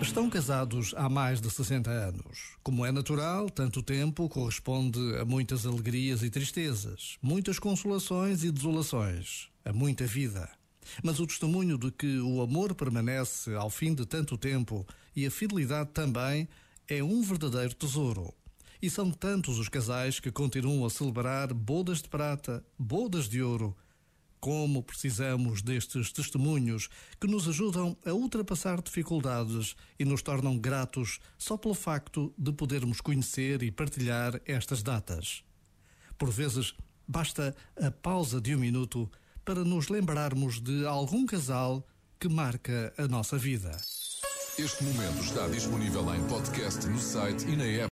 Estão casados há mais de 60 anos. Como é natural, tanto tempo corresponde a muitas alegrias e tristezas, muitas consolações e desolações, a muita vida. Mas o testemunho de que o amor permanece ao fim de tanto tempo e a fidelidade também é um verdadeiro tesouro. E são tantos os casais que continuam a celebrar bodas de prata, bodas de ouro como precisamos destes testemunhos que nos ajudam a ultrapassar dificuldades e nos tornam gratos só pelo facto de podermos conhecer e partilhar estas datas. Por vezes, basta a pausa de um minuto para nos lembrarmos de algum casal que marca a nossa vida. Este momento está disponível em podcast no site e na app.